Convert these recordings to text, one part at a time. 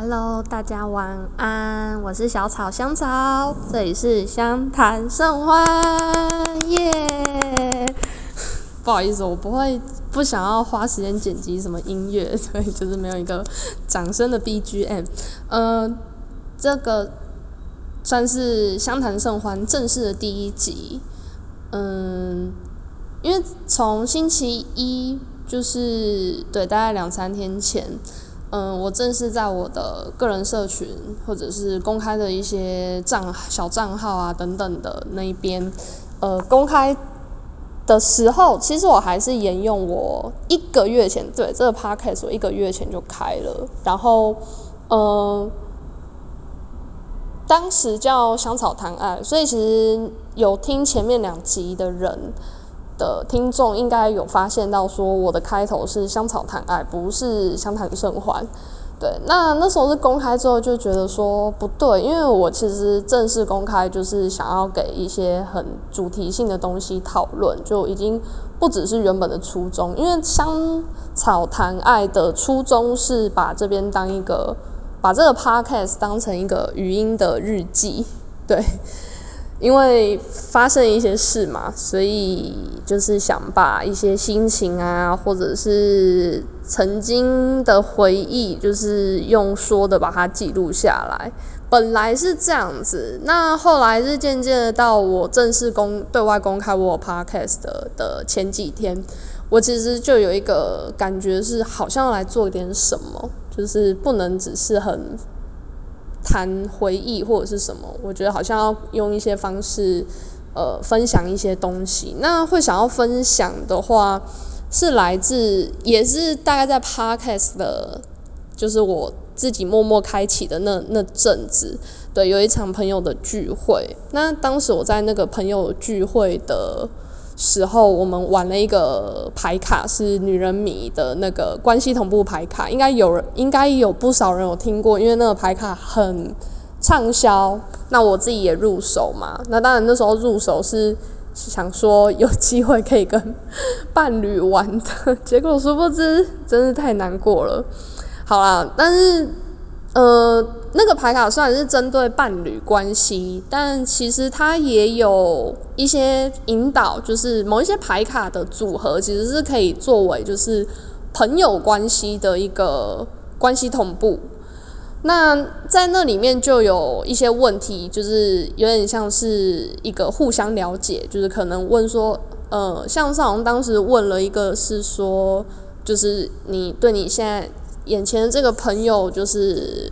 Hello，大家晚安，我是小草香草，这里是相谈甚欢，耶！不好意思，我不会不想要花时间剪辑什么音乐，所以就是没有一个掌声的 BGM。呃，这个算是相谈甚欢正式的第一集。嗯，因为从星期一就是对，大概两三天前。嗯，我正是在我的个人社群或者是公开的一些账小账号啊等等的那一边，呃，公开的时候，其实我还是沿用我一个月前对这个 podcast 我一个月前就开了，然后呃，当时叫香草谈爱，所以其实有听前面两集的人。的听众应该有发现到，说我的开头是香草谈爱，不是相谈甚欢。对，那那时候是公开之后就觉得说不对，因为我其实正式公开就是想要给一些很主题性的东西讨论，就已经不只是原本的初衷。因为香草谈爱的初衷是把这边当一个，把这个 podcast 当成一个语音的日记，对。因为发生一些事嘛，所以就是想把一些心情啊，或者是曾经的回忆，就是用说的把它记录下来。本来是这样子，那后来是渐渐的到我正式公对外公开我 podcast 的前几天，我其实就有一个感觉是，好像来做点什么，就是不能只是很。谈回忆或者是什么，我觉得好像要用一些方式，呃，分享一些东西。那会想要分享的话，是来自也是大概在 podcast 的，就是我自己默默开启的那那阵子，对，有一场朋友的聚会。那当时我在那个朋友聚会的。时候，我们玩了一个牌卡，是女人迷的那个关系同步牌卡，应该有人，应该有不少人有听过，因为那个牌卡很畅销。那我自己也入手嘛，那当然那时候入手是想说有机会可以跟伴侣玩的，结果殊不知，真是太难过了。好啦，但是。呃，那个牌卡虽然是针对伴侣关系，但其实它也有一些引导，就是某一些牌卡的组合其实是可以作为就是朋友关系的一个关系同步。那在那里面就有一些问题，就是有点像是一个互相了解，就是可能问说，呃，像上当时问了一个是说，就是你对你现在。眼前的这个朋友，就是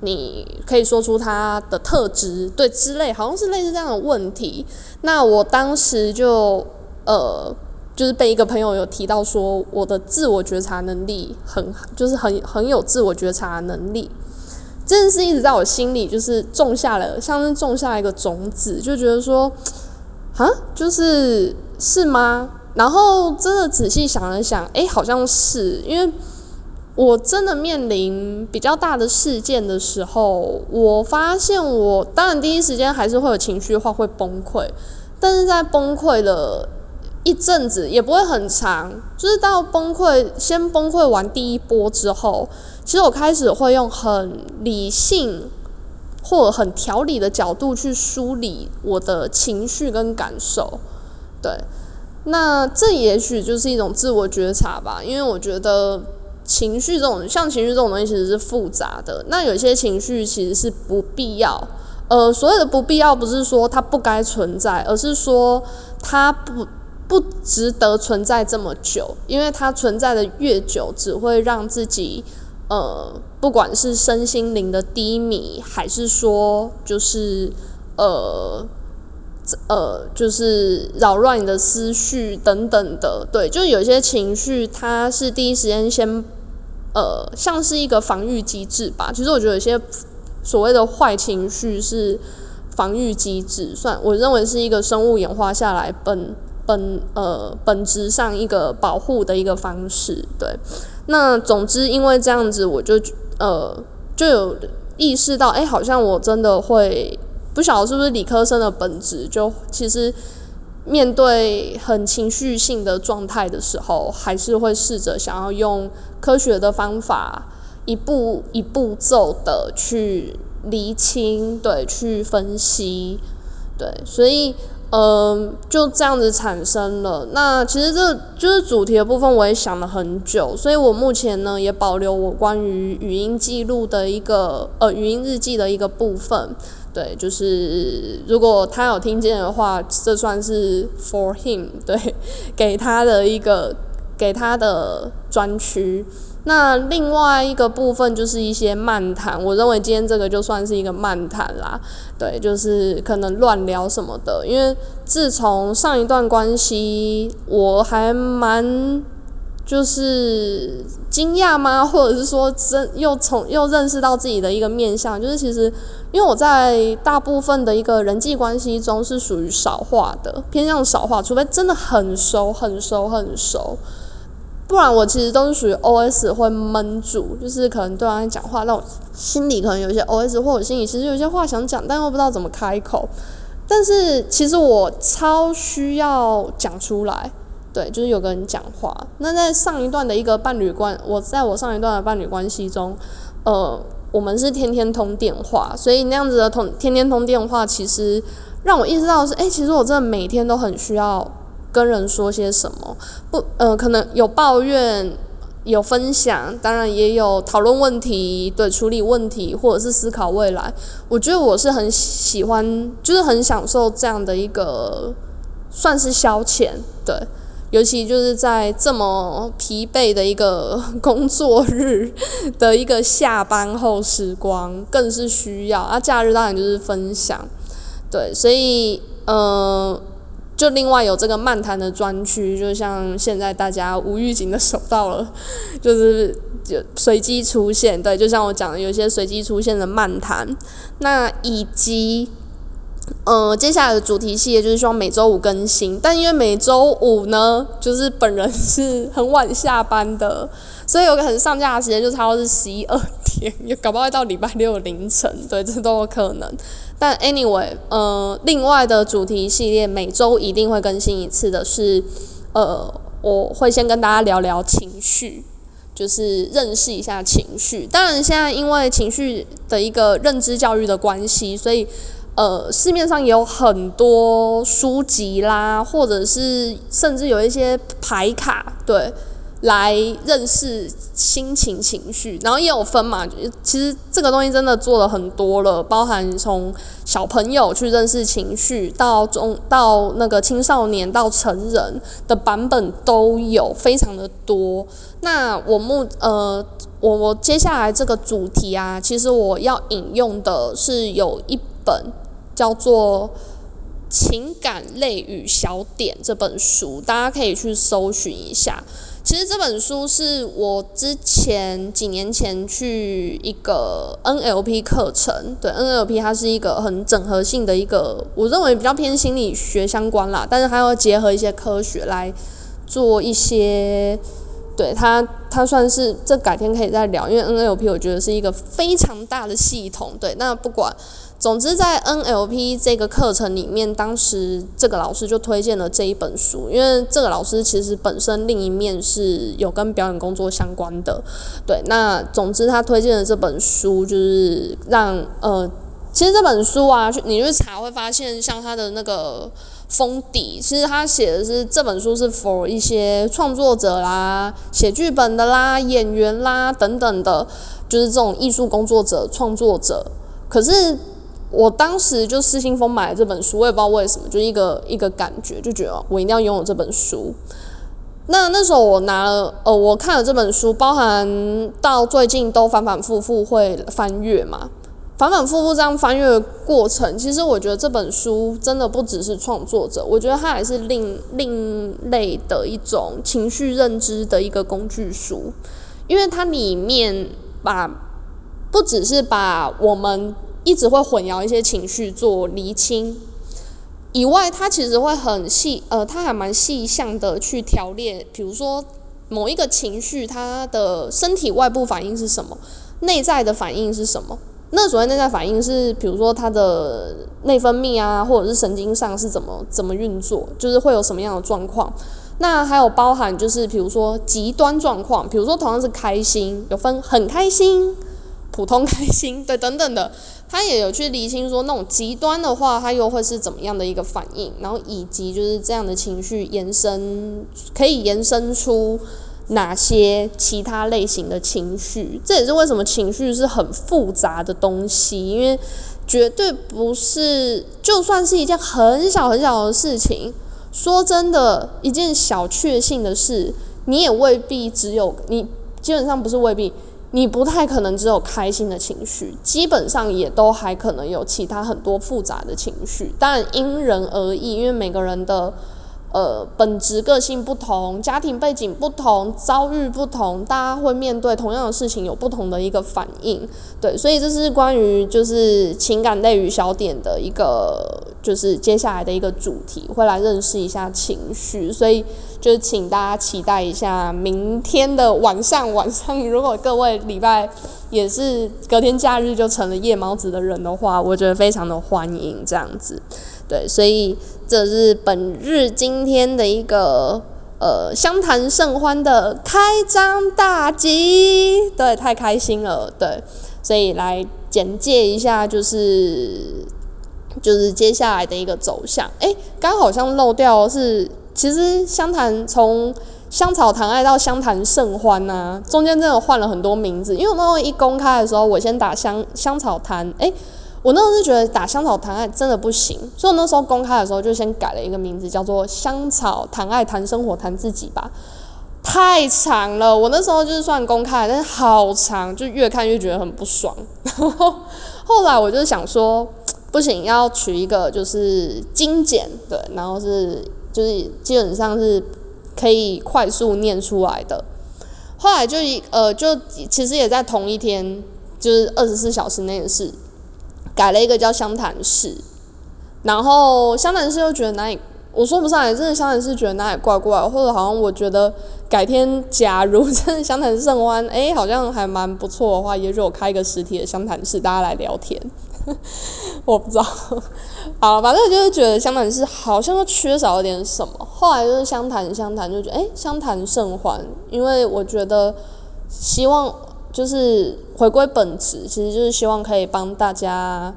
你可以说出他的特质，对之类，好像是类似这样的问题。那我当时就呃，就是被一个朋友有提到说，我的自我觉察能力很，就是很很有自我觉察能力。这件事一直在我心里，就是种下了，像是种下一个种子，就觉得说，啊，就是是吗？然后真的仔细想了想，哎，好像是因为。我真的面临比较大的事件的时候，我发现我当然第一时间还是会有情绪化，会崩溃。但是在崩溃了一阵子，也不会很长，就是到崩溃先崩溃完第一波之后，其实我开始会用很理性或很条理的角度去梳理我的情绪跟感受。对，那这也许就是一种自我觉察吧，因为我觉得。情绪这种，像情绪这种东西其实是复杂的。那有些情绪其实是不必要，呃，所有的不必要不是说它不该存在，而是说它不不值得存在这么久，因为它存在的越久，只会让自己，呃，不管是身心灵的低迷，还是说就是呃呃，就是扰乱你的思绪等等的。对，就有些情绪，它是第一时间先。呃，像是一个防御机制吧。其实我觉得有些所谓的坏情绪是防御机制，算我认为是一个生物演化下来本本呃本质上一个保护的一个方式。对，那总之因为这样子，我就呃就有意识到，哎，好像我真的会不晓得是不是理科生的本质，就其实。面对很情绪性的状态的时候，还是会试着想要用科学的方法，一步一步骤的去厘清，对，去分析，对，所以。嗯，就这样子产生了。那其实这就是主题的部分，我也想了很久，所以我目前呢也保留我关于语音记录的一个呃语音日记的一个部分。对，就是如果他有听见的话，这算是 for him，对，给他的一个给他的专区。那另外一个部分就是一些漫谈，我认为今天这个就算是一个漫谈啦，对，就是可能乱聊什么的。因为自从上一段关系，我还蛮就是惊讶吗？或者是说真又从又认识到自己的一个面相，就是其实因为我在大部分的一个人际关系中是属于少话的，偏向少话，除非真的很熟、很熟、很熟。不然我其实都是属于 O S 会闷住，就是可能对方讲话，那我心里可能有些 O S，或者心里其实有些话想讲，但又不知道怎么开口。但是其实我超需要讲出来，对，就是有个人讲话。那在上一段的一个伴侣关，我在我上一段的伴侣关系中，呃，我们是天天通电话，所以那样子的通天天通电话，其实让我意识到是，哎，其实我真的每天都很需要。跟人说些什么？不，呃，可能有抱怨，有分享，当然也有讨论问题，对，处理问题，或者是思考未来。我觉得我是很喜欢，就是很享受这样的一个，算是消遣，对。尤其就是在这么疲惫的一个 工作日的一个下班后时光，更是需要。啊，假日当然就是分享，对，所以，呃。就另外有这个漫谈的专区，就像现在大家无预警的收到了，就是就随机出现，对，就像我讲的，有些随机出现的漫谈，那以及，呃，接下来的主题系列就是希望每周五更新，但因为每周五呢，就是本人是很晚下班的，所以有个很上架的时间就差不多是十一二点，也搞不好到礼拜六凌晨，对，这都有可能。但 anyway，呃，另外的主题系列每周一定会更新一次的是，呃，我会先跟大家聊聊情绪，就是认识一下情绪。当然，现在因为情绪的一个认知教育的关系，所以呃，市面上有很多书籍啦，或者是甚至有一些牌卡，对。来认识心情、情绪，然后也有分嘛。其实这个东西真的做了很多了，包含从小朋友去认识情绪，到中到那个青少年到成人的版本都有，非常的多。那我目呃，我我接下来这个主题啊，其实我要引用的是有一本叫做《情感类与小点》这本书，大家可以去搜寻一下。其实这本书是我之前几年前去一个 NLP 课程，对 NLP 它是一个很整合性的一个，我认为比较偏心理学相关啦，但是它要结合一些科学来做一些，对他，他算是这改天可以再聊，因为 NLP 我觉得是一个非常大的系统，对，那不管。总之，在 NLP 这个课程里面，当时这个老师就推荐了这一本书，因为这个老师其实本身另一面是有跟表演工作相关的。对，那总之他推荐的这本书，就是让呃，其实这本书啊，你去查会发现，像他的那个封底，其实他写的是这本书是 for 一些创作者啦、写剧本的啦、演员啦等等的，就是这种艺术工作者、创作者。可是。我当时就失心疯买了这本书，我也不知道为什么，就一个一个感觉，就觉得我一定要拥有这本书。那那时候我拿了，呃，我看了这本书，包含到最近都反反复复会翻阅嘛，反反复复这样翻阅的过程，其实我觉得这本书真的不只是创作者，我觉得它还是另另类的一种情绪认知的一个工具书，因为它里面把不只是把我们。一直会混淆一些情绪做厘清，以外，它其实会很细，呃，它还蛮细项的去条列，比如说某一个情绪，它的身体外部反应是什么，内在的反应是什么。那所谓内在反应是，比如说它的内分泌啊，或者是神经上是怎么怎么运作，就是会有什么样的状况。那还有包含就是比如说极端状况，比如说同样是开心，有分很开心、普通开心，对，等等的，他也有去理清说那种极端的话，它又会是怎么样的一个反应，然后以及就是这样的情绪延伸，可以延伸出哪些其他类型的情绪，这也是为什么情绪是很复杂的东西，因为绝对不是，就算是一件很小很小的事情。说真的，一件小确幸的事，你也未必只有你，基本上不是未必，你不太可能只有开心的情绪，基本上也都还可能有其他很多复杂的情绪，但因人而异，因为每个人的。呃，本质个性不同，家庭背景不同，遭遇不同，大家会面对同样的事情有不同的一个反应，对，所以这是关于就是情感类与小点的一个，就是接下来的一个主题，会来认识一下情绪，所以就请大家期待一下明天的晚上，晚上如果各位礼拜也是隔天假日就成了夜猫子的人的话，我觉得非常的欢迎这样子。对，所以这是本日今天的一个呃相谈甚欢的开张大吉，对，太开心了，对，所以来简介一下，就是就是接下来的一个走向。诶，刚好像漏掉是，其实相谈从香草谈爱到相谈甚欢呐，中间真的换了很多名字，因为我那时候一公开的时候，我先打香香草谈，诶。我那时候是觉得打香草谈爱真的不行，所以我那时候公开的时候就先改了一个名字，叫做香草谈爱谈生活谈自己吧。太长了，我那时候就是算公开，但是好长，就越看越觉得很不爽。然后后来我就想说，不行，要取一个就是精简，对，然后是就是基本上是可以快速念出来的。后来就一呃，就其实也在同一天，就是二十四小时内的事。改了一个叫湘潭市，然后湘潭市又觉得哪里我说不上来，真的湘潭市觉得哪里怪怪，或者好像我觉得改天假如真的湘潭盛欢，哎，好像还蛮不错的话，也许我开一个实体的湘潭市，大家来聊天。我不知道，好，反正就是觉得湘潭市好像又缺少了点什么，后来就是湘潭湘潭就觉得哎湘潭盛欢，因为我觉得希望。就是回归本质，其实就是希望可以帮大家，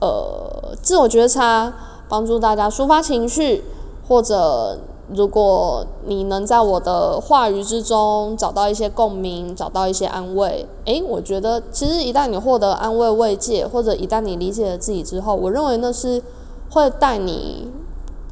呃，自我觉察，帮助大家抒发情绪，或者如果你能在我的话语之中找到一些共鸣，找到一些安慰，诶，我觉得其实一旦你获得安慰慰藉，或者一旦你理解了自己之后，我认为那是会带你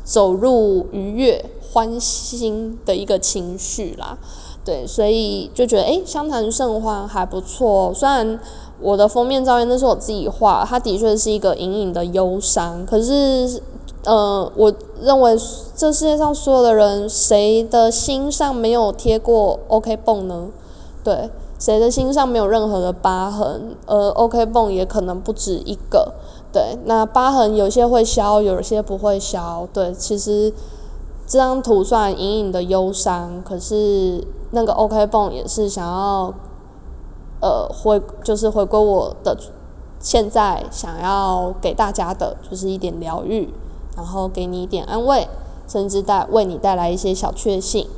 走入愉悦、欢欣的一个情绪啦。对，所以就觉得诶，湘潭盛欢还不错。虽然我的封面照片那是我自己画，它的确是一个隐隐的忧伤。可是，呃，我认为这世界上所有的人，谁的心上没有贴过 OK 泵呢？对，谁的心上没有任何的疤痕？而 OK 泵也可能不止一个。对，那疤痕有些会消，有些不会消。对，其实这张图算隐隐的忧伤，可是。那个 OK 泵也是想要，呃，回就是回归我的现在想要给大家的，就是一点疗愈，然后给你一点安慰，甚至带为你带来一些小确幸，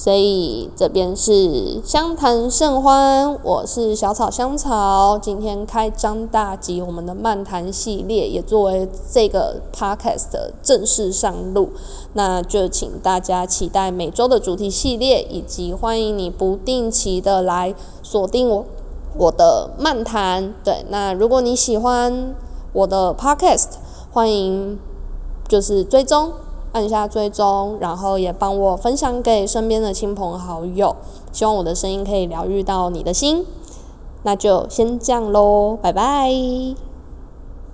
所以这边是相谈甚欢，我是小草香草，今天开张大吉，我们的漫谈系列也作为这个 podcast 的正式上路，那就请大家期待每周的主题系列，以及欢迎你不定期的来锁定我我的漫谈。对，那如果你喜欢我的 podcast，欢迎就是追踪。按下追踪，然后也帮我分享给身边的亲朋好友，希望我的声音可以疗愈到你的心。那就先这样喽，拜拜。